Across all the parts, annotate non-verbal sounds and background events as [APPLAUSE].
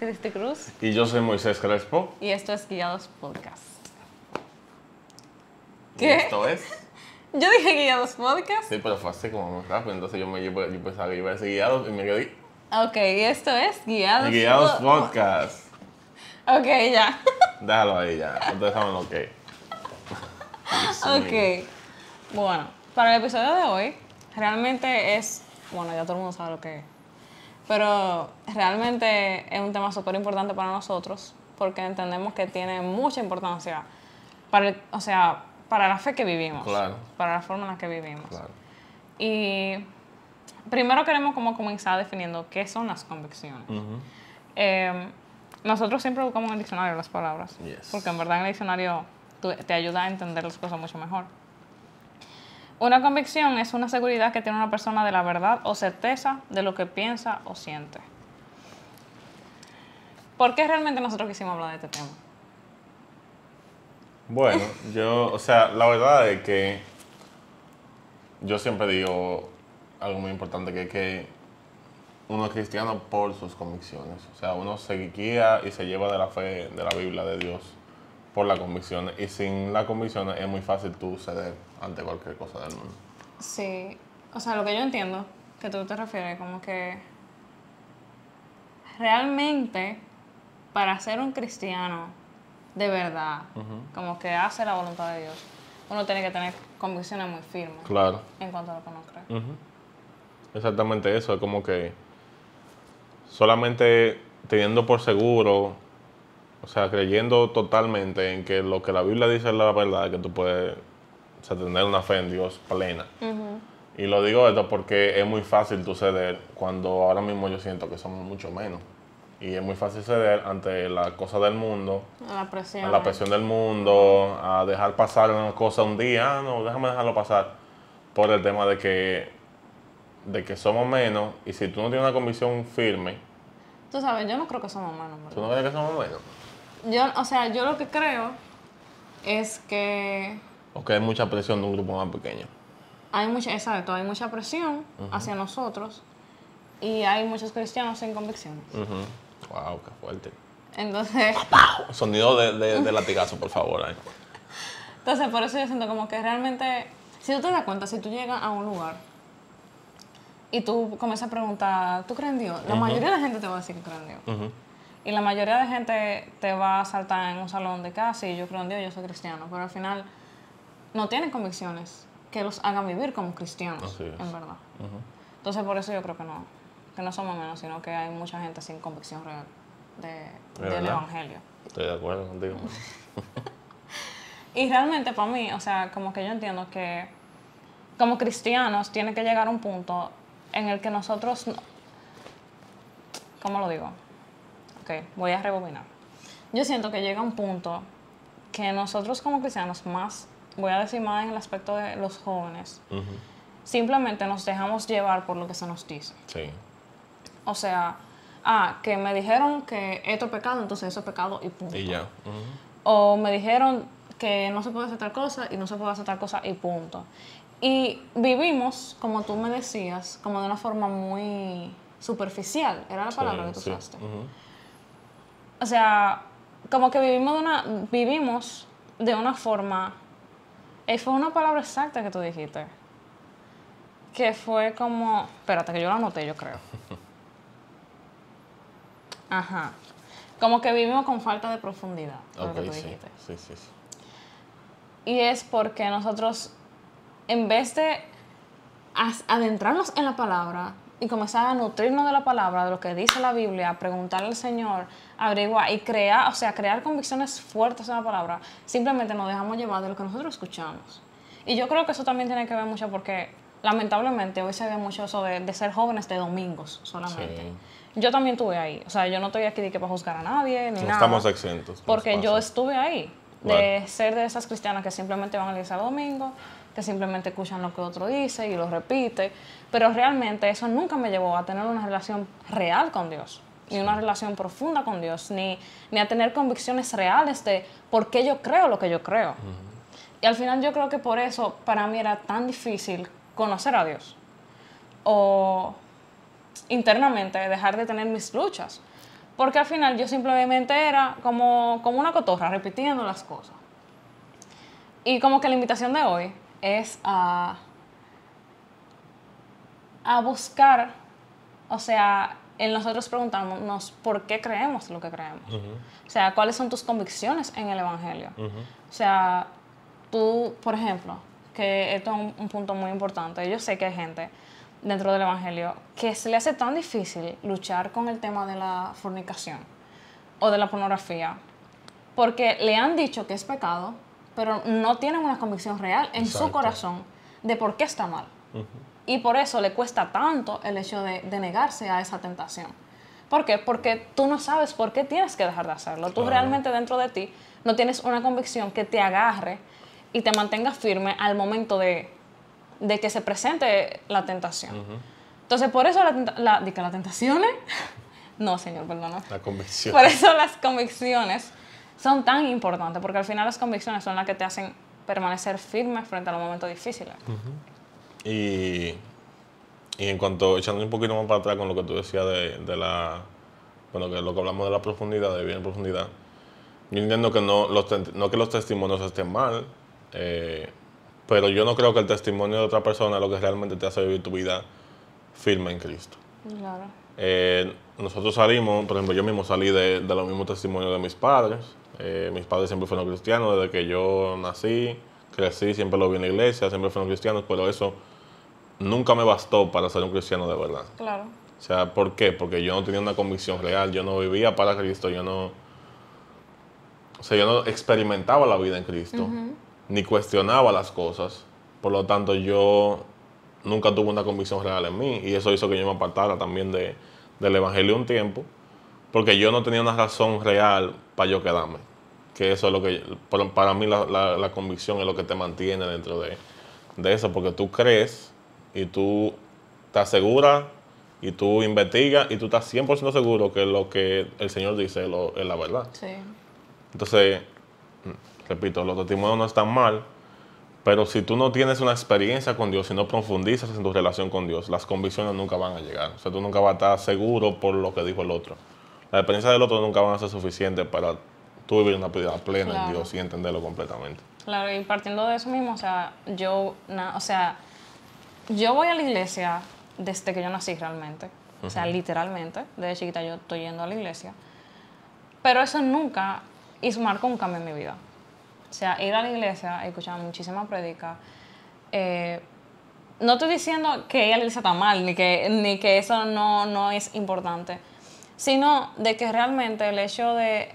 [LAUGHS] Cristi Cruz Y yo soy Moisés Crespo. y esto es Guiados Podcast. Y ¿Qué? esto es. [LAUGHS] Yo dije Guiados Podcast. Sí, pero fue así como muy rápido. Entonces yo, me, yo, yo pensaba que iba a decir guiados y me quedé. Ok, y esto es Guiados, Guiados Po- Podcast. Ok, ya. [LAUGHS] Déjalo ahí ya. Ustedes saben lo que ok. Bueno, para el episodio de hoy, realmente es. Bueno, ya todo el mundo sabe lo que es. Pero realmente es un tema súper importante para nosotros porque entendemos que tiene mucha importancia para, el- o sea, para la fe que vivimos. Claro. Para la forma en la que vivimos. Claro. Y primero queremos como comenzar definiendo qué son las convicciones. Eh, nosotros siempre buscamos en el diccionario las palabras, Yes. porque en verdad en el diccionario te ayuda a entender las cosas mucho mejor. Una convicción es una seguridad que tiene una persona de la verdad o certeza de lo que piensa o siente. ¿Por qué realmente nosotros quisimos hablar de este tema? Bueno, [LAUGHS] yo, o sea, la verdad es que yo siempre digo algo muy importante, que es que uno es cristiano por sus convicciones. O sea, uno se guía y se lleva de la fe de la Biblia de Dios por las convicciones. Y sin las convicciones es muy fácil tú ceder ante cualquier cosa del mundo. Sí, o sea, lo que yo entiendo que tú te refieres, como que realmente para ser un cristiano de verdad, como que hace la voluntad de Dios, uno tiene que tener convicciones muy firmes Claro. en cuanto a lo que uno cree. Exactamente eso, es como que solamente teniendo por seguro, o sea, creyendo totalmente en que lo que la Biblia dice es la verdad, que tú puedes o sea, tener una fe en Dios plena. Y lo digo esto porque es muy fácil tú ceder cuando ahora mismo yo siento que somos mucho menos. Y es muy fácil ceder ante las cosas del mundo, A la presión. a la presión del mundo, a dejar pasar una cosa un día, ah, no, déjame dejarlo pasar, por el tema de que, de que somos menos, y si tú no tienes una convicción firme, Tú sabes, yo no creo que somos humanos. tú no crees que somos menos, Yo, o sea, yo lo que creo es que o que hay mucha presión de un grupo más pequeño. hay mucha, exacto, hay mucha presión hacia nosotros y hay muchos cristianos sin convicciones. Ujú. Wow, qué fuerte. Entonces, [LAUGHS] Sonido de, de, de latigazo, por favor. ahí. entonces, por eso yo siento como que realmente, si tú te das cuenta, si tú llegas a un lugar y tú comienzas a preguntar, ¿tú crees en Dios? La mayoría de la gente te va a decir que cree en Dios. Y la mayoría de gente te va a saltar en un salón de casa y yo creo en Dios, yo soy cristiano. Pero al final no tienen convicciones que los hagan vivir como cristianos, en verdad. Entonces por eso yo creo que no, que no somos menos, sino que hay mucha gente sin convicción real de, del verdad. Evangelio. Estoy de acuerdo contigo. [LAUGHS] Y realmente para mí, o sea, como que yo entiendo que como cristianos tiene que llegar un punto en el que nosotros, no- ¿cómo lo digo? Ok, voy a rebobinar. Yo siento que llega un punto que nosotros como cristianos más, voy a decir más en el aspecto de los jóvenes, simplemente nos dejamos llevar por lo que se nos dice. Sí. O sea, ah, que me dijeron que esto es pecado, entonces eso es pecado y punto. Y ya. O me dijeron que no se puede hacer tal cosa y no se puede hacer tal cosa y punto. Y vivimos, como tú me decías, como de una forma muy superficial, era la palabra que tú sí. usaste. O sea, como que vivimos de una, vivimos de una forma, y fue una palabra exacta que tú dijiste, que fue como, espérate que yo la anoté, yo creo. [LAUGHS] Ajá. Como que vivimos con falta de profundidad, fue lo que tú sí. dijiste. Sí, sí, sí. Y es porque nosotros, en vez de adentrarnos en la palabra y comenzar a nutrirnos de la palabra, de lo que dice la Biblia, preguntarle al Señor, averiguar y crear, o sea, crear convicciones fuertes en la palabra, simplemente nos dejamos llevar de lo que nosotros escuchamos. Y yo creo que eso también tiene que ver mucho porque, lamentablemente, hoy se ve mucho eso de, de ser jóvenes de domingos solamente. Yo también estuve ahí. O sea, yo no estoy aquí de que para juzgar a nadie, ni No nada. estamos exentos. Porque yo estuve ahí, de ser de esas cristianas que simplemente van a iglesia domingo, que simplemente escuchan lo que otro dice y lo repite, pero realmente eso nunca me llevó a tener una relación real con Dios, ni una relación profunda con Dios, ni, ni a tener convicciones reales de por qué yo creo lo que yo creo. Y al final yo creo que por eso para mí era tan difícil conocer a Dios. O internamente dejar de tener mis luchas. Porque al final yo simplemente era como, como una cotorra, repitiendo las cosas. Y como que la invitación de hoy es a, a buscar, o sea, en nosotros preguntarnos por qué creemos lo que creemos. O sea, cuáles son tus convicciones en el Evangelio. O sea, tú, por ejemplo, que esto es un, un, punto muy importante, yo sé que hay gente dentro del Evangelio que se le hace tan difícil luchar con el tema de la fornicación o de la pornografía, porque le han dicho que es pecado, pero no tienen una convicción real en Exacto. su corazón de por qué está mal. Y por eso le cuesta tanto el hecho de, de negarse a esa tentación. ¿Por qué? Porque tú no sabes por qué tienes que dejar de hacerlo. Tú Claro. realmente dentro de ti no tienes una convicción que te agarre y te mantenga firme al momento de, de que se presente la tentación. Entonces, por eso la, la, que las tentaciones, [LAUGHS] no, señor, perdona. La convicción. Por eso las convicciones son tan importantes, porque al final las convicciones son las que te hacen permanecer firme frente a los momentos difíciles. Y, y en cuanto, echando un poquito más para atrás con lo que tú decías de, de la, bueno, que lo que hablamos de la profundidad, de bien en profundidad, yo entiendo que no, los, no que los testimonios estén mal, eh, pero yo no creo que el testimonio de otra persona es lo que realmente te hace vivir tu vida firme en Cristo. Claro. Eh, nosotros salimos, por ejemplo, yo mismo salí de, de los mismos testimonios de mis padres. Eh, mis padres siempre fueron cristianos desde que yo nací, crecí, siempre lo vi en la iglesia, siempre fueron cristianos, pero eso nunca me bastó para ser un cristiano de verdad. Claro. O sea, ¿por qué? Porque yo no tenía una convicción real, yo no vivía para Cristo, yo no... O sea, yo no experimentaba la vida en Cristo, ni cuestionaba las cosas. Por lo tanto, yo nunca tuve una convicción real en mí y eso hizo que yo me apartara también de, del Evangelio un tiempo, porque yo no tenía una razón real para yo quedarme. Que eso es lo que, para, mí la, la- la convicción es lo que te mantiene dentro de, de eso, porque tú crees y tú te aseguras y tú investigas y tú estás 100% seguro que lo que el Señor dice es, lo- es la verdad. Sí. Entonces, mm, repito, los testimonios no están mal, pero si tú no tienes una experiencia con Dios, si no profundizas en tu relación con Dios, las convicciones nunca van a llegar. O sea, tú nunca vas a estar seguro por lo que dijo el otro. Las experiencias del otro nunca van a ser suficientes para tú vivir una vida plena Claro. en Dios y entenderlo completamente. Claro, y partiendo de eso mismo, o sea, yo, na- o sea, yo voy a la iglesia desde que yo nací realmente. O sea, literalmente, desde chiquita yo estoy yendo a la iglesia. Pero eso nunca hizo, marcó un cambio en mi vida. O sea, ir a la iglesia, escuchar muchísimas prédicas. eh, no estoy diciendo que ir a la iglesia está mal, ni que, ni que eso no, no es importante, sino de que realmente el hecho de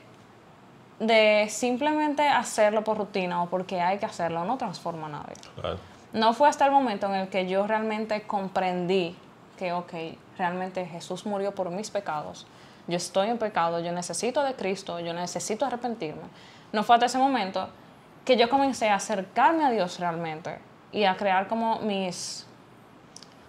de simplemente hacerlo por rutina o porque hay que hacerlo no transforma a nadie. Claro. No fue hasta el momento en el que yo realmente comprendí que, ok, realmente Jesús murió por mis pecados. Yo estoy en pecado, yo necesito de Cristo, yo necesito arrepentirme. No fue hasta ese momento que yo comencé a acercarme a Dios realmente y a crear como mis...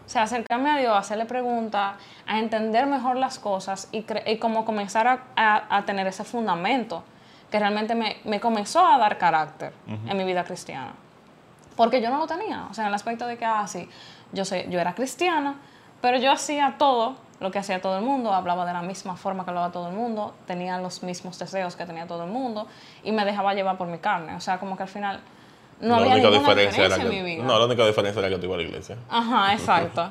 O sea, acercarme a Dios, hacerle preguntas, a entender mejor las cosas y, cre- y como comenzar a, a- a tener ese fundamento que realmente me, me comenzó a dar carácter en mi vida cristiana. Porque yo no lo tenía. O sea, en el aspecto de que, ah, sí, yo, sé, yo era cristiana, pero yo hacía todo lo que hacía todo el mundo, hablaba de la misma forma que hablaba todo el mundo, tenía los mismos deseos que tenía todo el mundo y me dejaba llevar por mi carne. O sea, como que al final no La había única ninguna diferencia, en que, mi vida. No, la única diferencia era que tú ibas a la iglesia. Ajá, [LAUGHS] exacto.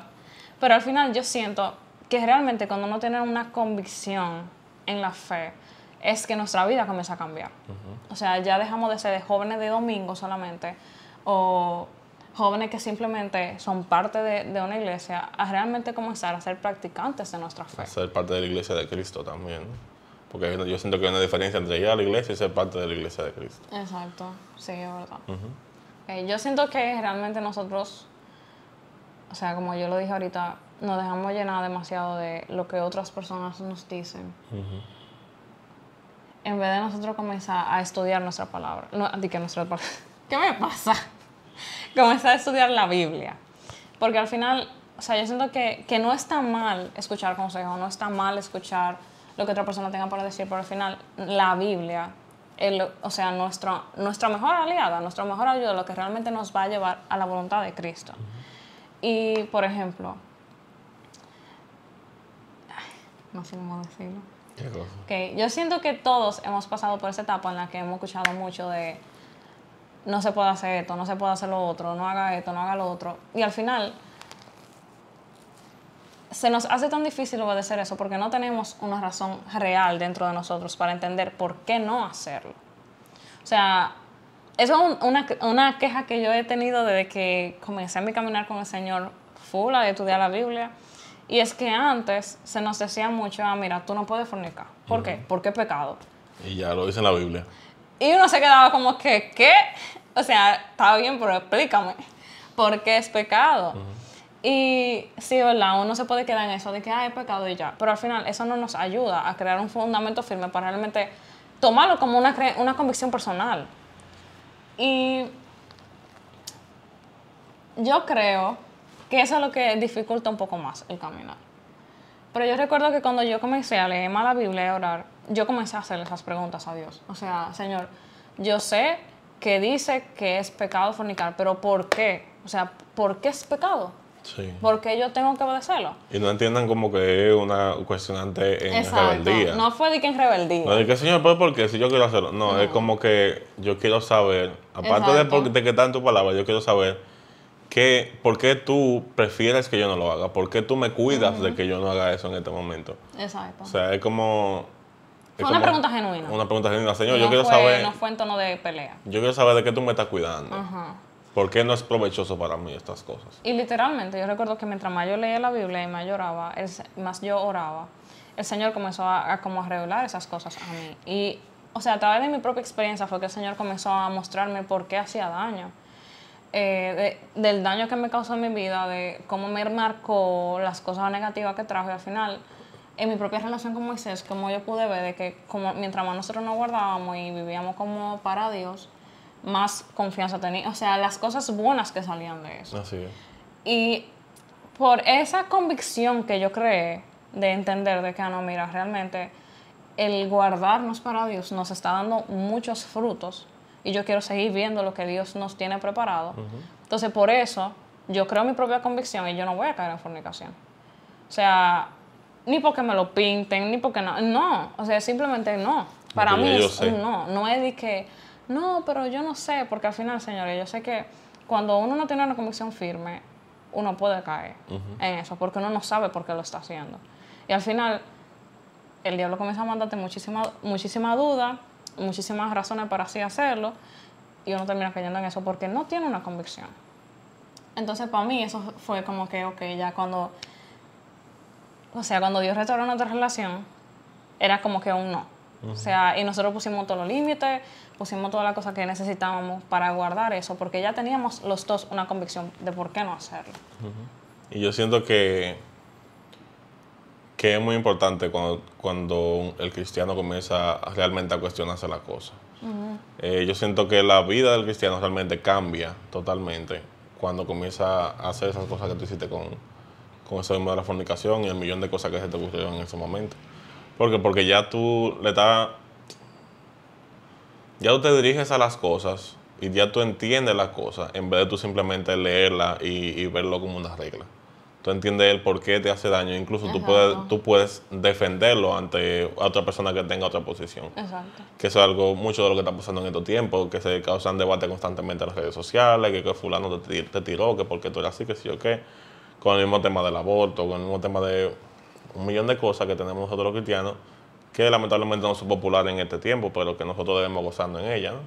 Pero al final yo siento que realmente cuando uno tiene una convicción en la fe, es que nuestra vida comienza a cambiar. O sea, ya dejamos de ser jóvenes de domingo solamente o jóvenes que simplemente son parte de, de una iglesia a realmente comenzar a ser practicantes de nuestra fe. Ser parte de la iglesia de Cristo también. Porque yo siento que hay una diferencia entre ir a la iglesia y ser parte de la iglesia de Cristo. Exacto, sí, es verdad. Yo siento que realmente nosotros, o sea, como yo lo dije ahorita, nos dejamos llenar demasiado de lo que otras personas nos dicen. En vez de nosotros comenzar a estudiar nuestra palabra. Di que nuestra palabra. [LAUGHS] ¿Qué me pasa? comenzar a estudiar la Biblia. Porque al final, o sea, yo siento que, que no está mal escuchar consejos, no está mal escuchar lo que otra persona tenga para decir, pero al final la Biblia, o sea, nuestra, nuestra mejor aliada, nuestra mejor ayuda, lo que realmente nos va a llevar a la voluntad de Cristo. Y, por ejemplo, no sé cómo decirlo. ¿Qué cosa? Ok, Yo siento que todos hemos pasado por esa etapa en la que hemos escuchado mucho de no se puede hacer esto, no se puede hacer lo otro, no haga esto, no haga lo otro. Y al final se nos hace tan difícil obedecer eso porque no tenemos una razón real dentro de nosotros para entender por qué no hacerlo. O sea, eso es un- una, queja que yo he tenido desde que comencé mi caminar con el Señor full a estudiar la Biblia. Y es que antes se nos decía mucho, ah, mira, tú no puedes fornicar. ¿Por qué? Porque es pecado. Y ya lo dice en la Biblia. Y uno se quedaba como que, ¿qué? O sea, está bien, pero explícame. ¿Por qué es pecado? Y sí, ¿verdad? Uno se puede quedar en eso de que, ah, es pecado y ya. Pero al final eso no nos ayuda a crear un fundamento firme para realmente tomarlo como una, una convicción personal. Y yo creo que eso es lo que dificulta un poco más el caminar. Pero yo recuerdo que cuando yo comencé a leer más la Biblia y a orar, yo comencé a hacer esas preguntas a Dios. O sea, Señor, yo sé que dice que es pecado fornicar, pero ¿por qué? O sea, ¿por qué es pecado? Sí. ¿Por qué yo tengo que obedecerlo? Y no entiendan como que es una cuestionante en rebeldía. No fue de que en rebeldía. No, de que señor, ¿pero por qué? Si yo quiero hacerlo. No, es como que yo quiero saber, aparte de, Exacto. de que está en tu palabra, yo quiero saber que, por qué tú prefieres que yo no lo haga, por qué tú me cuidas de que yo no haga eso en este momento. Exacto. O sea, es como... es Fue una pregunta genuina. Una pregunta genuina. Señor, yo no quiero fue, saber, No fue en tono de pelea. yo quiero saber de qué tú me estás cuidando. Ajá. ¿Por qué no es provechoso para mí estas cosas? Y literalmente, yo recuerdo que mientras más yo leía la Biblia y más lloraba, el más yo oraba, el Señor comenzó a, a como a revelar esas cosas a mí. Y, o sea, a través de mi propia experiencia fue que el Señor comenzó a mostrarme por qué hacía daño. Eh, de- del daño que me causó en mi vida, de cómo me marcó las cosas negativas que trajo y al final, en mi propia relación con Moisés, como yo pude ver de que como mientras más nosotros nos guardábamos y vivíamos como para Dios, más confianza tenía. O sea, las cosas buenas que salían de eso. Así es. Y por esa convicción que yo creé de entender de que, ah, no, mira, realmente el guardarnos para Dios nos está dando muchos frutos y yo quiero seguir viendo lo que Dios nos tiene preparado. Entonces, por eso, yo creo mi propia convicción y yo no voy a caer en fornicación. O sea, ni porque me lo pinten, ni porque no. No, o sea, simplemente no. Para Porque mí es no. No es de que, no, pero yo no sé, porque al final, señores, yo sé que cuando uno no tiene una convicción firme, uno puede caer en eso, porque uno no sabe por qué lo está haciendo. Y al final, el diablo comienza a mandarte muchísima, muchísima duda, muchísimas razones para así hacerlo, y uno termina cayendo en eso porque no tiene una convicción. Entonces, para mí, eso fue como que, ok, ya cuando, o sea, cuando Dios restauró nuestra relación, era como que un no. O sea, y nosotros pusimos todos los límites, pusimos todas las cosas que necesitábamos para guardar eso, porque ya teníamos los dos una convicción de por qué no hacerlo. Y yo siento que, que es muy importante cuando, cuando el cristiano comienza realmente a cuestionarse la cosa. Eh, yo siento que la vida del cristiano realmente cambia totalmente cuando comienza a hacer esas cosas que tú hiciste con, con eso mismo de la fornicación y el millón de cosas que se te ocurrieron en ese momento. Porque, porque ya tú le estás... Ya tú te diriges a las cosas y ya tú entiendes las cosas en vez de tú simplemente leerla y, y verlo como una regla. Tú entiendes el por qué te hace daño. Incluso tú puedes, tú puedes defenderlo ante otra persona que tenga otra posición. Exacto. Que eso es algo, mucho de lo que está pasando en estos tiempos, que se causan debate constantemente en las redes sociales, que, que fulano te, ti- te tiró, que porque tú eras así, que sí o qué. Con el mismo tema del aborto, con el mismo tema de un millón de cosas que tenemos nosotros los cristianos, que lamentablemente no son populares en este tiempo, pero que nosotros debemos gozando en ella. ¿no?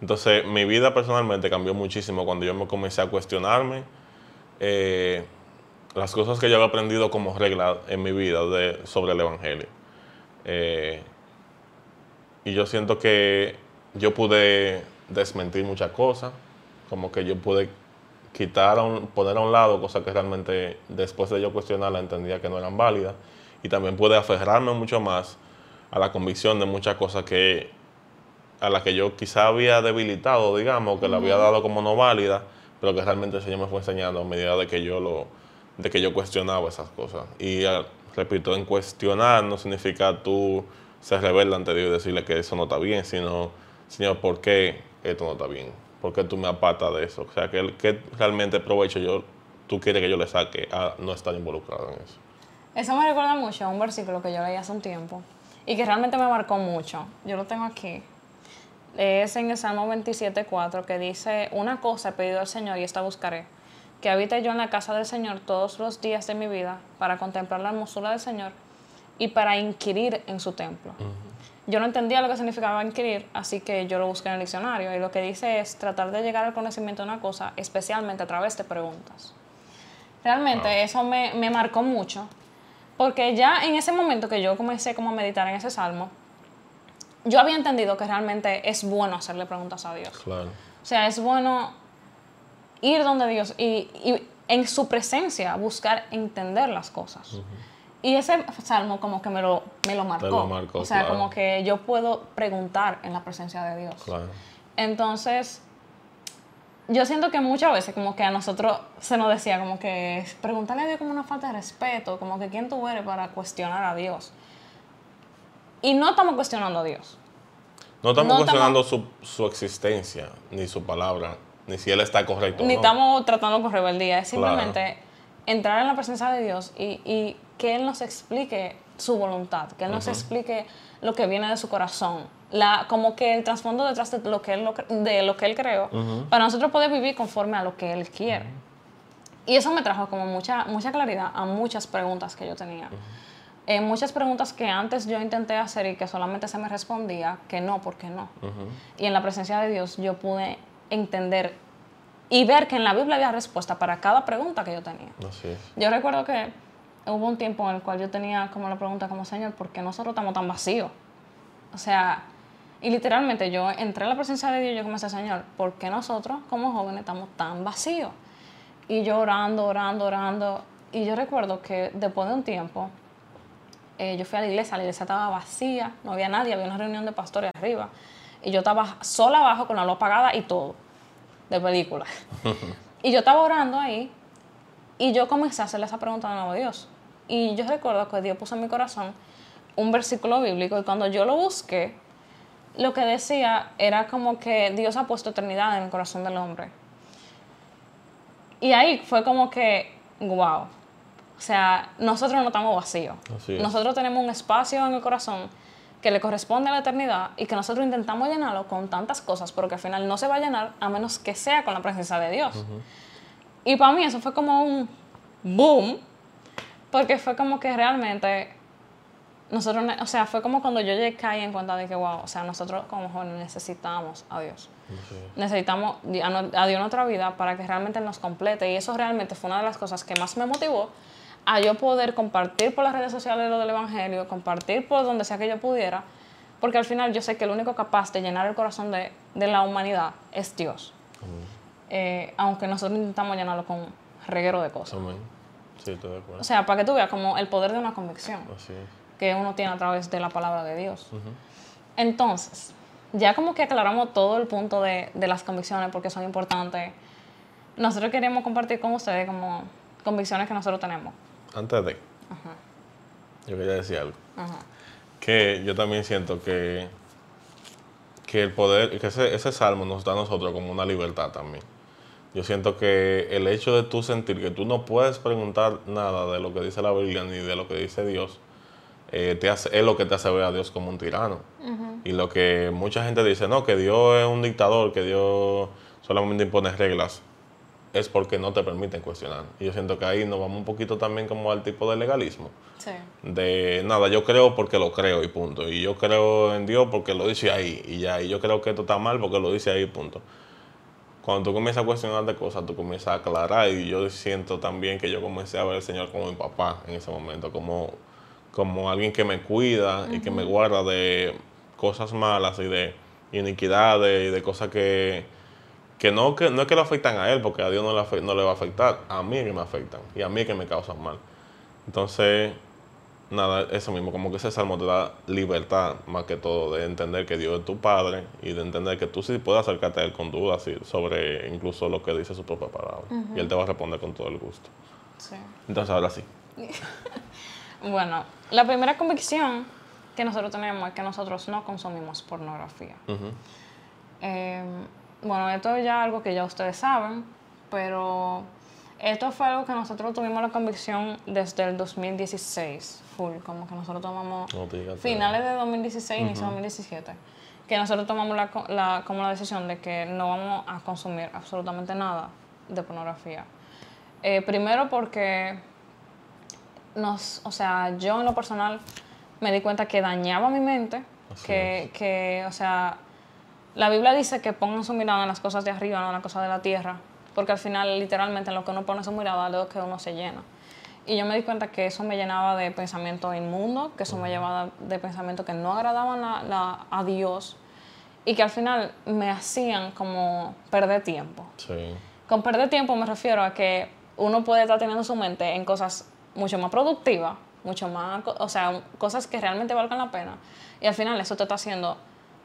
Entonces, mi vida personalmente cambió muchísimo cuando yo me comencé a cuestionarme eh, las cosas que yo había aprendido como regla en mi vida de, sobre el Evangelio. Eh, y yo siento que yo pude desmentir muchas cosas, como que yo pude quitar, a un- poner a un lado cosas que realmente después de yo cuestionarla entendía que no eran válidas. Y también pude aferrarme mucho más a la convicción de muchas cosas que a las que yo quizá había debilitado, digamos, que la había dado como no válida, pero que realmente el Señor me fue enseñando a medida de que yo lo, de que yo cuestionaba esas cosas. Y ah, repito, en cuestionar no significa tú ser rebelde ante Dios y decirle que eso no está bien, sino, Señor, ¿por qué esto no está bien? ¿Por qué tú me apartas de eso? O sea, ¿qué, qué realmente provecho yo, tú quieres que yo le saque a no estar involucrado en eso? Eso me recuerda mucho a un versículo que yo leí hace un tiempo y que realmente me marcó mucho. Yo lo tengo aquí. Es en el Salmo 27.4 que dice, una cosa he pedido al Señor y esta buscaré, que habite yo en la casa del Señor todos los días de mi vida para contemplar la hermosura del Señor y para inquirir en su templo. Yo no entendía lo que significaba inquirir, así que yo lo busqué en el diccionario y lo que dice es tratar de llegar al conocimiento de una cosa, especialmente a través de preguntas. Realmente eso me, me marcó mucho, porque ya en ese momento que yo comencé como a meditar en ese salmo, yo había entendido que realmente es bueno hacerle preguntas a Dios. Claro. O sea, es bueno ir donde Dios y, y en su presencia buscar entender las cosas. Y ese salmo como que me lo, me lo marcó. lo marcó, o sea, claro. como que yo puedo preguntar en la presencia de Dios. Claro. Entonces, yo siento que muchas veces como que a nosotros se nos decía como que preguntarle a Dios como una falta de respeto, como que quién tú eres para cuestionar a Dios. Y no estamos cuestionando a Dios. No estamos No cuestionando su, su existencia, ni su palabra, ni si él está correcto Ni no. estamos tratando con rebeldía, es Claro. simplemente entrar en la presencia de Dios y, y que Él nos explique su voluntad, que Él nos explique lo que viene de su corazón, la, como que el trasfondo detrás de lo que Él, lo de lo que él creó, para nosotros poder vivir conforme a lo que Él quiere. Y eso me trajo como mucha, mucha claridad a muchas preguntas que yo tenía. Eh, muchas preguntas que antes yo intenté hacer y que solamente se me respondía que no, porque no. Y en la presencia de Dios yo pude entender y ver que en la Biblia había respuesta para cada pregunta que yo tenía. Así es. Yo recuerdo que hubo un tiempo en el cual yo tenía como la pregunta como, Señor, ¿por qué nosotros estamos tan vacíos? O sea, y literalmente yo entré en la presencia de Dios y yo comencé, Señor, ¿por qué nosotros como jóvenes estamos tan vacíos? Y yo orando, orando, orando. Y yo recuerdo que después de un tiempo, eh, yo fui a la iglesia, la iglesia estaba vacía, no había nadie, había una reunión de pastores arriba. Y yo estaba sola abajo con la luz apagada y todo, de película. [LAUGHS] y yo estaba orando ahí y yo comencé a hacerle esa pregunta de nuevo a Dios. Y yo recuerdo que Dios puso en mi corazón un versículo bíblico y cuando yo lo busqué, lo que decía era como que Dios ha puesto eternidad en el corazón del hombre. Y ahí fue como que, wow. O sea, nosotros no estamos vacíos. Es. Nosotros tenemos un espacio en el corazón que le corresponde a la eternidad y que nosotros intentamos llenarlo con tantas cosas, pero que al final no se va a llenar a menos que sea con la presencia de Dios. Y para mí eso fue como un boom, porque fue como que realmente nosotros, o sea, fue como cuando yo llegué caí en cuenta de que, wow, o sea, nosotros como jóvenes necesitamos a Dios. Necesitamos a Dios en nuestra vida para que realmente nos complete. Y eso realmente fue una de las cosas que más me motivó a yo poder compartir por las redes sociales lo del Evangelio, compartir por donde sea que yo pudiera, porque al final yo sé que el único capaz de llenar el corazón de, de la humanidad es Dios. Eh, aunque nosotros intentamos llenarlo con reguero de cosas. Amén. Sí, estoy de acuerdo. O sea, para que tú veas como el poder de una convicción Así es. que uno tiene a través de la palabra de Dios. Entonces, ya como que aclaramos todo el punto de, de las convicciones porque son importantes, nosotros queremos compartir con ustedes como convicciones que nosotros tenemos. Antes de, yo quería decir algo. Ajá. Que yo también siento que, que el poder, que ese, ese salmo nos da a nosotros como una libertad también. Yo siento que el hecho de tú sentir que tú no puedes preguntar nada de lo que dice la Biblia ni de lo que dice Dios, eh, te hace, es lo que te hace ver a Dios como un tirano. Y lo que mucha gente dice, no, que Dios es un dictador, que Dios solamente impone reglas, es porque no te permiten cuestionar. Y yo siento que ahí nos vamos un poquito también como al tipo de legalismo Sí. de nada, yo creo porque lo creo y punto. Y yo creo en Dios porque lo dice ahí y ya. Y yo creo que esto está mal porque lo dice ahí y punto. Cuando tú comienzas a cuestionar de cosas, tú comienzas a aclarar y yo siento también que yo comencé a ver al Señor como mi papá en ese momento, como, como alguien que me cuida y que me guarda de cosas malas y de iniquidades y de cosas que, que no, que no es que lo afectan a él, porque a Dios no le, no le va a afectar, a mí es que me afectan y a mí es que me causan mal. Entonces, nada, eso mismo, como que ese salmo te da libertad más que todo, de entender que Dios es tu Padre y de entender que tú sí puedes acercarte a Él con dudas sí, sobre incluso lo que dice su propia palabra. Y Él te va a responder con todo el gusto. sí. Entonces, ahora sí. [LAUGHS] Bueno, la primera convicción que nosotros tenemos es que nosotros no consumimos pornografía. Eh, bueno, esto es ya algo que ya ustedes saben, pero Esto fue algo que nosotros tuvimos la convicción desde el 2016, full, como que nosotros tomamos No finales de 2016, inicio de 2017, que nosotros tomamos la, la- como la decisión de que no vamos a consumir absolutamente nada de pornografía. Eh, primero porque nos, o sea, yo en lo personal me di cuenta que dañaba mi mente, que, que, o sea, la Biblia dice que pongan su mirada en las cosas de arriba, no en las cosas de la tierra, porque al final, literalmente, en lo que uno pone su mirada es lo que uno se llena. Y yo me di cuenta que eso me llenaba de pensamientos inmundos, que eso me llevaba de pensamientos que no agradaban la- a Dios y que al final me hacían como perder tiempo. Sí. Con perder tiempo me refiero a que uno puede estar teniendo su mente en cosas mucho más productivas, mucho más, o sea, cosas que realmente valgan la pena. Y al final eso te está haciendo,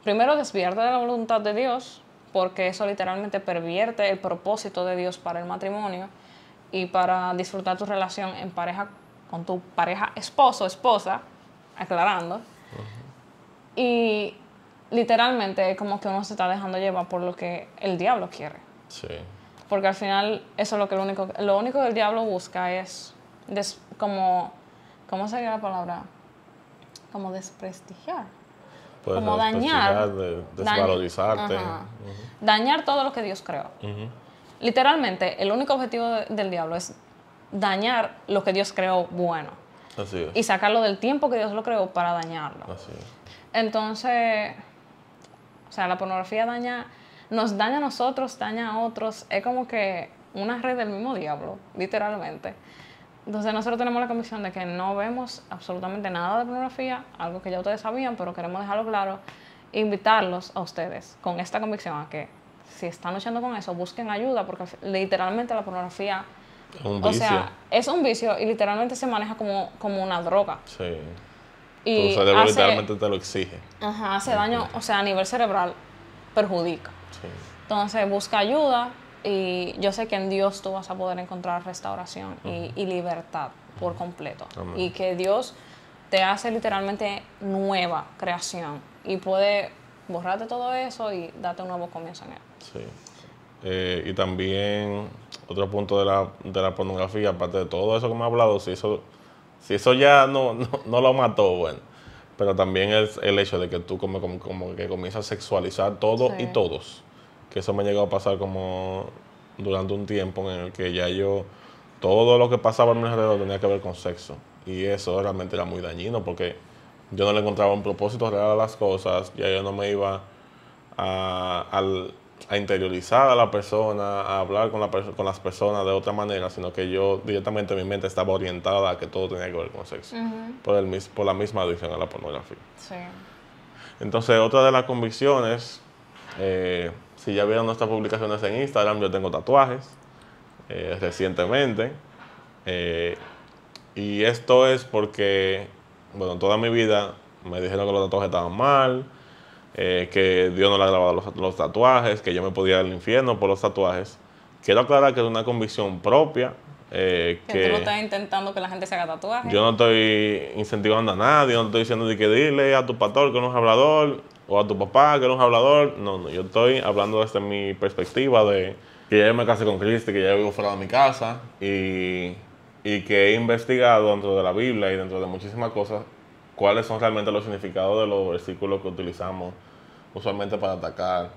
primero desviarte de la voluntad de Dios, porque eso literalmente pervierte el propósito de Dios para el matrimonio y para disfrutar tu relación en pareja con tu pareja esposo, esposa, aclarando. Y literalmente es como que uno se está dejando llevar por lo que el diablo quiere. Sí. Porque al final eso es lo que lo único, lo único que el diablo busca es des- como, ¿cómo sería la palabra? Como desprestigiar. Puede como dañar. desvalorizarte. Dañar todo lo que Dios creó. Literalmente, el único objetivo de- del diablo es dañar lo que Dios creó bueno Así es. y sacarlo del tiempo que Dios lo creó para dañarlo. Así es. Entonces, o sea, la pornografía daña, nos daña a nosotros, daña a otros. Es como que una red del mismo diablo, literalmente. Entonces nosotros tenemos la convicción de que no vemos absolutamente nada de pornografía, algo que ya ustedes sabían, pero queremos dejarlo claro, e invitarlos a ustedes con esta convicción a que si están luchando con eso, busquen ayuda, porque literalmente la pornografía, Es un o vicio. sea, es un vicio y literalmente se maneja como, como una droga. sí. Y tu cerebro hace- literalmente te lo exige. Ajá, hace daño, o sea, a nivel cerebral, perjudica. Sí. Entonces, busca ayuda y yo sé que en Dios tú vas a poder encontrar restauración y, y libertad por completo. Amén. Y que Dios te hace literalmente nueva creación y puede borrarte todo eso y darte un nuevo comienzo en Él. Sí. Eh, y también otro punto de la, de la pornografía, aparte de todo eso que me ha hablado, si eso, si eso ya no, no, no lo mató, bueno. Pero también es el hecho de que tú como, como, como que comienzas a sexualizar todo Sí. y todos. Que eso me ha llegado a pasar como durante un tiempo en el que ya yo, todo lo que pasaba a mi alrededor tenía que ver con sexo. Y eso realmente era muy dañino porque yo no le encontraba un propósito real a las cosas, ya yo no me iba a, a interiorizar a la persona, a hablar con, la con las personas de otra manera, sino que yo directamente mi mente estaba orientada a que todo tenía que ver con sexo, por, el, por la misma adicción a la pornografía. Sí. Entonces, otra de las convicciones, eh, si ya vieron nuestras publicaciones en Instagram, yo tengo tatuajes eh, recientemente. eh, y esto es porque, bueno, toda mi vida me dijeron que los tatuajes estaban mal, eh, que Dios no le agradaba los, los tatuajes, que yo me podía ir al infierno por los tatuajes. Quiero aclarar que es una convicción propia. eh, Que, tú no estás intentando que la gente se haga tatuajes. yo no estoy incentivando a nadie, no estoy diciendo de que dile a tu pastor que no es hablador o a tu papá que no es hablador. No, no, yo estoy hablando desde mi perspectiva de que ya yo me casé con Cristo, que ya vivo fuera de mi casa y, y que he investigado dentro de la Biblia y dentro de muchísimas cosas cuáles son realmente los significados de los versículos que utilizamos usualmente para atacar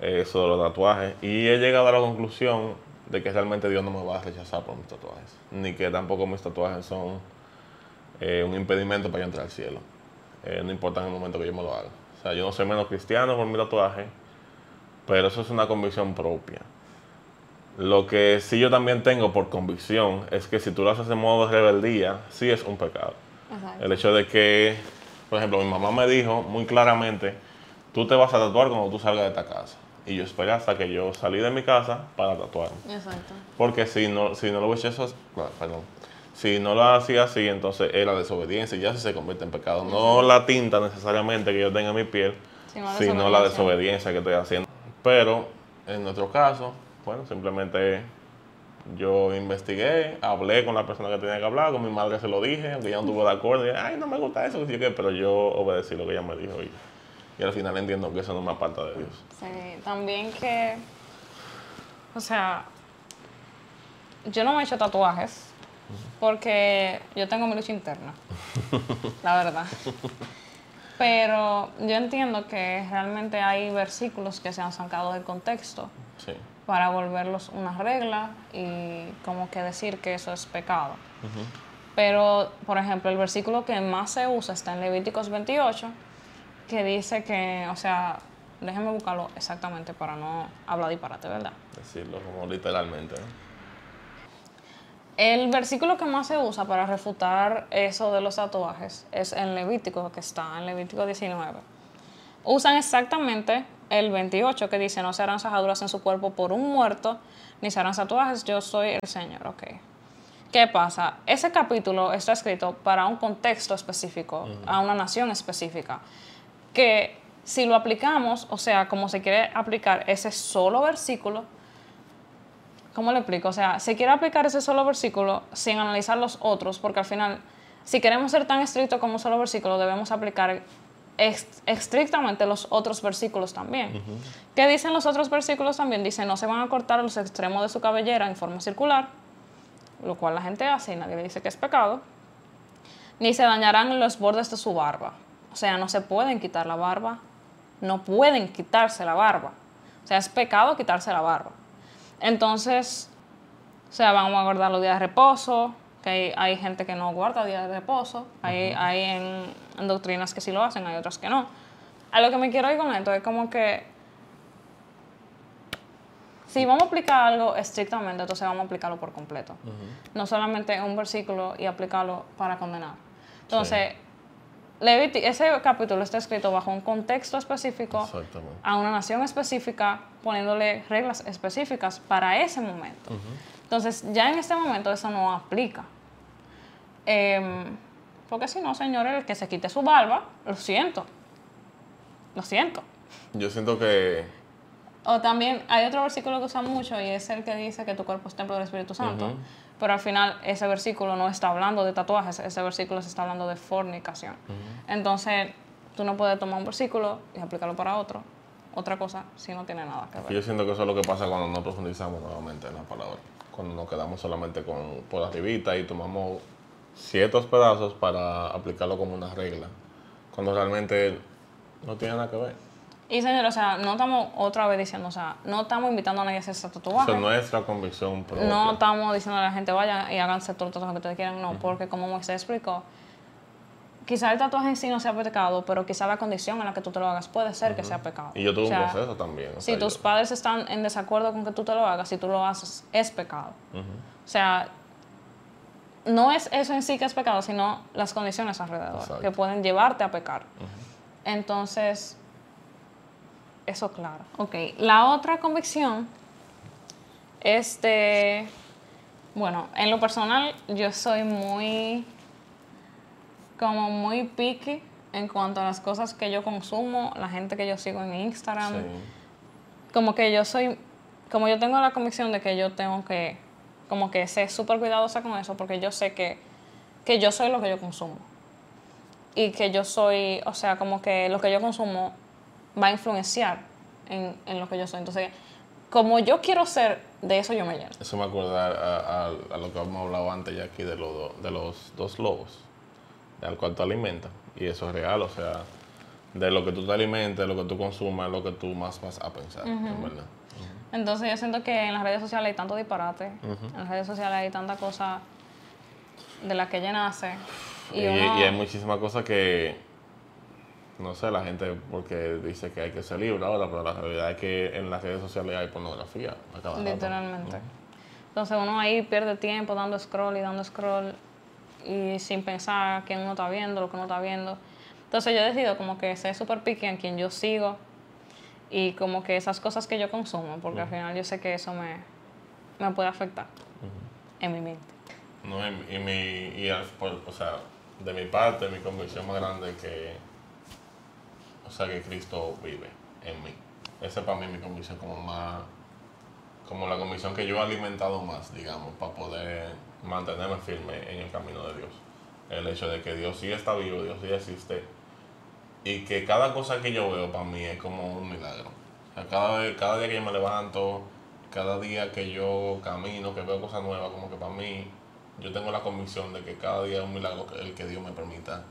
eh, eso de los tatuajes. Y he llegado a la conclusión de que realmente Dios no me va a rechazar por mis tatuajes, ni que tampoco mis tatuajes son eh, un impedimento para yo entrar al cielo. Eh, no importa en el momento que yo me lo haga. O sea, yo no soy menos cristiano por mi tatuaje, pero eso es una convicción propia. Lo que sí yo también tengo por convicción es que si tú lo haces de modo de rebeldía, sí es un pecado. Exacto. El hecho de que, por ejemplo, mi mamá me dijo muy claramente, tú te vas a tatuar cuando tú salgas de esta casa. Y yo esperé hasta que yo salí de mi casa para tatuarme. Exacto. Porque si no, si no lo hubiese hecho, bueno, perdón, si no lo hacía así, entonces era desobediencia y ya se convierte en pecado. No la tinta necesariamente que yo tenga en mi piel, Sino la sino la desobediencia. que estoy haciendo. Pero en nuestro caso, bueno, simplemente yo investigué, hablé con la persona que tenía que hablar, con mi madre se lo dije, aunque ella no estuvo de acuerdo, y, ay, no me gusta eso, que sí, que", pero yo obedecí lo que ella me dijo y, y al final entiendo que eso no me aparta de Dios. Sí, también que, o sea, yo no me he hecho tatuajes porque yo tengo mi lucha interna, la verdad. Pero yo entiendo que realmente hay versículos que se han sacado del contexto Sí. para volverlos una regla y como que decir que eso es pecado. Pero, por ejemplo, el versículo que más se usa está en Levíticos 28, que dice que, o sea, déjenme buscarlo exactamente para no hablar disparate, ¿verdad? Decirlo como literalmente. ¿no? El versículo que más se usa para refutar eso de los tatuajes es en Levítico, que está en Levítico 19. Usan exactamente el 28 que dice, no se harán sajaduras en su cuerpo por un muerto, ni se harán tatuajes, yo soy el Señor, ok. ¿Qué pasa? Ese capítulo está escrito para un contexto específico, a una nación específica, que si lo aplicamos, o sea, como se quiere aplicar ese solo versículo, ¿Cómo le explico? O sea, se quiere aplicar ese solo versículo sin analizar los otros, porque al final, si queremos ser tan estrictos como un solo versículo, debemos aplicar estrictamente los otros versículos también. ¿Qué dicen los otros versículos también? Dice, no se van a cortar los extremos de su cabellera en forma circular, lo cual la gente hace y nadie le dice que es pecado, ni se dañarán los bordes de su barba. O sea, no se pueden quitar la barba, no pueden quitarse la barba. O sea, es pecado quitarse la barba. Entonces, o sea, vamos a guardar los días de reposo, que hay, hay gente que no guarda días de reposo, hay, hay en, en doctrinas que sí lo hacen, hay otras que no. A lo que me quiero ir con esto es como que si vamos a aplicar algo estrictamente, entonces vamos a aplicarlo por completo. No solamente un versículo y aplicarlo para condenar. Entonces, Ese capítulo está escrito bajo un contexto específico a una nación específica, poniéndole reglas específicas para ese momento. Entonces, ya en este momento eso no aplica. Em, porque si no, señores, el que se quite su barba, lo siento. Lo siento. Yo siento que O también hay otro versículo que usan mucho y es el que dice que tu cuerpo es templo del Espíritu Santo. Pero al final ese versículo no está hablando de tatuajes, ese versículo se está hablando de fornicación. Entonces, tú no puedes tomar un versículo y aplicarlo para otro, otra cosa, si no tiene nada que ver. yo siento que eso es lo que pasa cuando no profundizamos nuevamente en la palabra. Cuando nos quedamos solamente con por arribita y tomamos ciertos pedazos para aplicarlo como una regla. Cuando realmente no tiene nada que ver. Y señor, o sea, no estamos otra vez diciendo, o sea, no estamos invitando a nadie a hacerse tatuaje. Eso es nuestra convicción propia. No estamos diciendo a la gente vaya y háganse todo el tatuaje que ustedes quieran, no, porque como Moisés explicó, quizá el tatuaje en sí no sea pecado, pero quizá la condición en la que tú te lo hagas puede ser que sea pecado. Y yo tuve O sea, un proceso también. o Si sea, tus yo- padres están en desacuerdo con que tú te lo hagas, si tú lo haces, es pecado. O sea, no es eso en sí que es pecado, sino las condiciones alrededor Exacto. que pueden llevarte a pecar. Entonces, eso claro. Ok, la otra convicción es de, bueno, en lo personal yo soy muy, como muy picky en cuanto a las cosas que yo consumo, la gente que yo sigo en Instagram Sí. como que yo soy, como yo tengo la convicción de que yo tengo que, como que ser súper cuidadosa con eso, porque yo sé que, que yo soy lo que yo consumo. Y que yo soy, o sea, como que lo que yo consumo va a influenciar en, en lo que yo soy. Entonces, como yo quiero ser, de eso yo me lleno. Eso me acuerda a, a- a lo que hemos hablado antes ya aquí de, los do- de los dos lobos, al cual tú alimentas. Y eso es real, o sea, de lo que tú te alimentas, de lo que tú consumas, lo que tú más vas a pensar, en verdad. Entonces, yo siento que en las redes sociales hay tanto disparate, en las redes sociales hay tanta cosa de la que ella nace. Y, Y, uno- y hay muchísimas cosas que, no sé, la gente porque dice que hay que ser libre ahora, pero la realidad es que en las redes sociales hay pornografía. Literalmente. Entonces uno ahí pierde tiempo dando scroll y dando scroll y sin pensar quién uno está viendo, lo que uno está viendo. Entonces yo decido como que ser súper picky en quien yo sigo y como que esas cosas que yo consumo, porque al final yo sé que eso me, me puede afectar en mi mente. No, y, y mi, y o sea, de mi parte, mi convicción más grande es que, o sea, que Cristo vive en mí. Esa es para mí mi convicción como más, como la convicción que yo he alimentado más, digamos, para poder mantenerme firme en el camino de Dios. El hecho de que Dios sí está vivo, Dios sí existe, y que cada cosa que yo veo para mí es como un milagro. O sea, cada, cada día que yo me levanto, cada día que yo camino, que veo cosas nuevas, como que para mí, yo tengo la convicción de que cada día es un milagro el que Dios me permita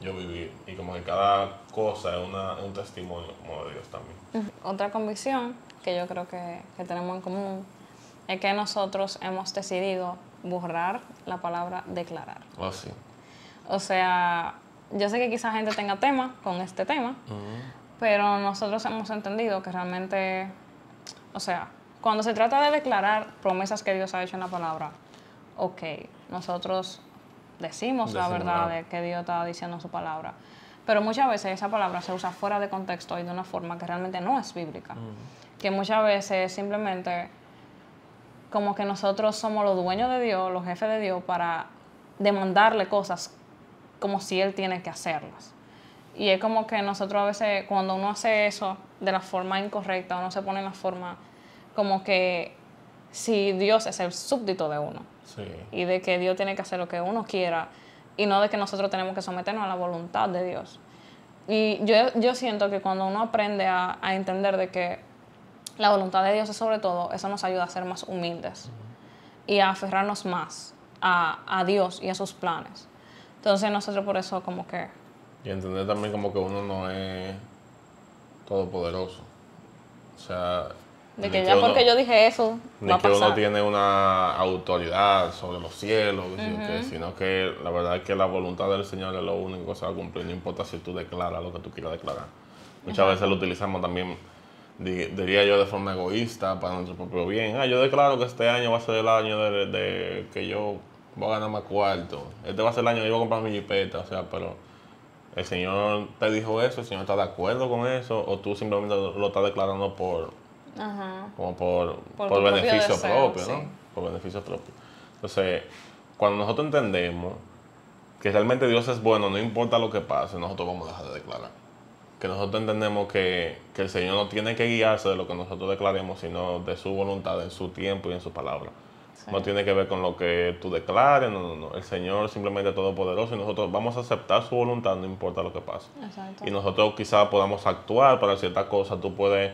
yo vivir. Y como que cada cosa es, una, es un testimonio como de Dios también. Otra convicción que yo creo que, que tenemos en común es que nosotros hemos decidido borrar la palabra declarar. Oh, sí. O sea, yo sé que quizá gente tenga tema con este tema, pero nosotros hemos entendido que realmente, o sea, cuando se trata de declarar promesas que Dios ha hecho en la palabra, ok, nosotros decimos la verdad de que Dios está diciendo en su palabra, pero muchas veces esa palabra se usa fuera de contexto y de una forma que realmente no es bíblica, que muchas veces simplemente como que nosotros somos los dueños de Dios, los jefes de Dios, para demandarle cosas como si Él tiene que hacerlas. Y es como que nosotros a veces, cuando uno hace eso de la forma incorrecta, uno se pone en la forma como que si Dios es el súbdito de uno Sí. y de que Dios tiene que hacer lo que uno quiera y no de que nosotros tenemos que someternos a la voluntad de Dios. Y yo, yo siento que cuando uno aprende a, a entender de que la voluntad de Dios es sobre todo, eso nos ayuda a ser más humildes y a aferrarnos más a, a Dios y a sus planes. Entonces nosotros por eso como que... Y entender también como que uno no es todopoderoso. O sea, De que ya uno- porque yo dije eso, ni va a que uno pasar. tiene una autoridad sobre los cielos, sino que- sino que la verdad es que la voluntad del Señor es lo único que se va a cumplir, no importa si tú declaras lo que tú quieras declarar. Muchas veces lo utilizamos también, di- diría yo, de forma egoísta para nuestro propio bien. Ah, yo declaro que este año va a ser el año de, de que yo voy a ganar más cuarto. Este va a ser el año que yo voy a comprar mi jipeta, o sea, pero el Señor te dijo eso, el Señor está de acuerdo con eso, o tú simplemente lo estás declarando por, Ajá. como por, Por por, tu propio beneficio deseo, propio, ¿no? sí. Por beneficio propio. Entonces, cuando nosotros entendemos que realmente Dios es bueno, no importa lo que pase, nosotros vamos a dejar de declarar. Que nosotros entendemos que, que el Señor no tiene que guiarse de lo que nosotros declaremos, sino de su voluntad, en su tiempo y en su palabra. Sí. No tiene que ver con lo que tú declares, no, no, no. El Señor simplemente es todopoderoso y nosotros vamos a aceptar su voluntad, no importa lo que pase. Exacto. Y nosotros quizás podamos actuar para ciertas cosas. Tú puedes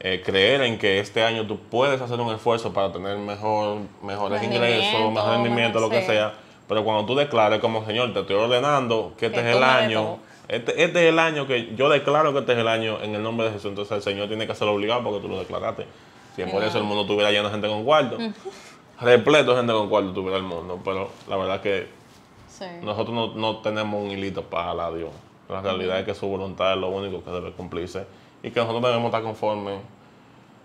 eh, creer en que este año tú puedes hacer un esfuerzo para tener mejor, mejores ingresos, mejor rendimiento, lo que sea. Pero cuando tú declares como Señor, te estoy ordenando que este es el año. Este, este es el año que yo declaro que este es el año en el nombre de Jesús. Entonces el Señor tiene que hacerlo obligado porque tú lo declaraste. Si por eso el mundo tuviera lleno de gente con cuarto, repleto de gente con cuarto tuviera el mundo. Pero la verdad que Sí. nosotros no, no tenemos un hilito para Dios. La realidad es que su voluntad es lo único que debe cumplirse y que nosotros debemos estar conformes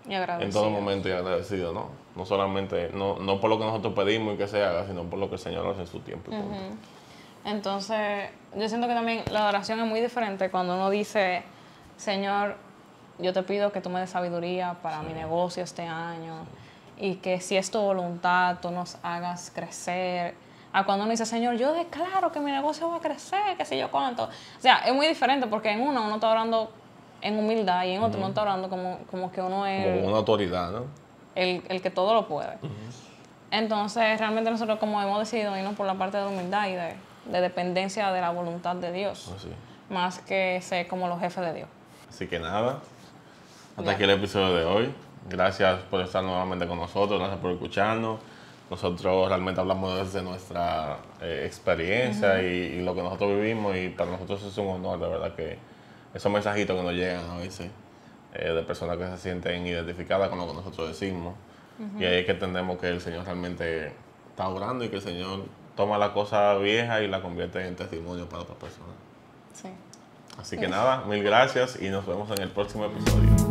Y en todo momento y agradecidos, ¿no? No solamente, no, no por lo que nosotros pedimos y que se haga, sino por lo que el Señor hace en su tiempo. y. Entonces, yo siento que también la oración es muy diferente cuando uno dice, Señor, yo te pido que tú me des sabiduría para mi negocio este año y que si es tu voluntad, tú nos hagas crecer. A cuando uno dice, Señor, yo declaro que mi negocio va a crecer, que sé yo cuánto. O sea, es muy diferente porque en uno uno está orando en humildad y en otro uno está orando como, como que uno es Como una autoridad, ¿no? el, el que todo lo puede. Entonces, realmente nosotros como hemos decidido irnos por la parte de humildad y de, de dependencia de la voluntad de Dios, Así. más que ser como los jefes de Dios. Así que nada, hasta aquí el episodio de hoy. Gracias por estar nuevamente con nosotros, gracias por escucharnos. Nosotros realmente hablamos desde nuestra eh, experiencia y, y lo que nosotros vivimos y para nosotros es un honor, de verdad, que esos mensajitos que nos llegan a veces eh, de personas que se sienten identificadas con lo que nosotros decimos. Y ahí es que entendemos que el Señor realmente está orando y que el Señor toma la cosa vieja y la convierte en testimonio para otras personas. Sí. Así que nada, mil gracias y nos vemos en el próximo episodio.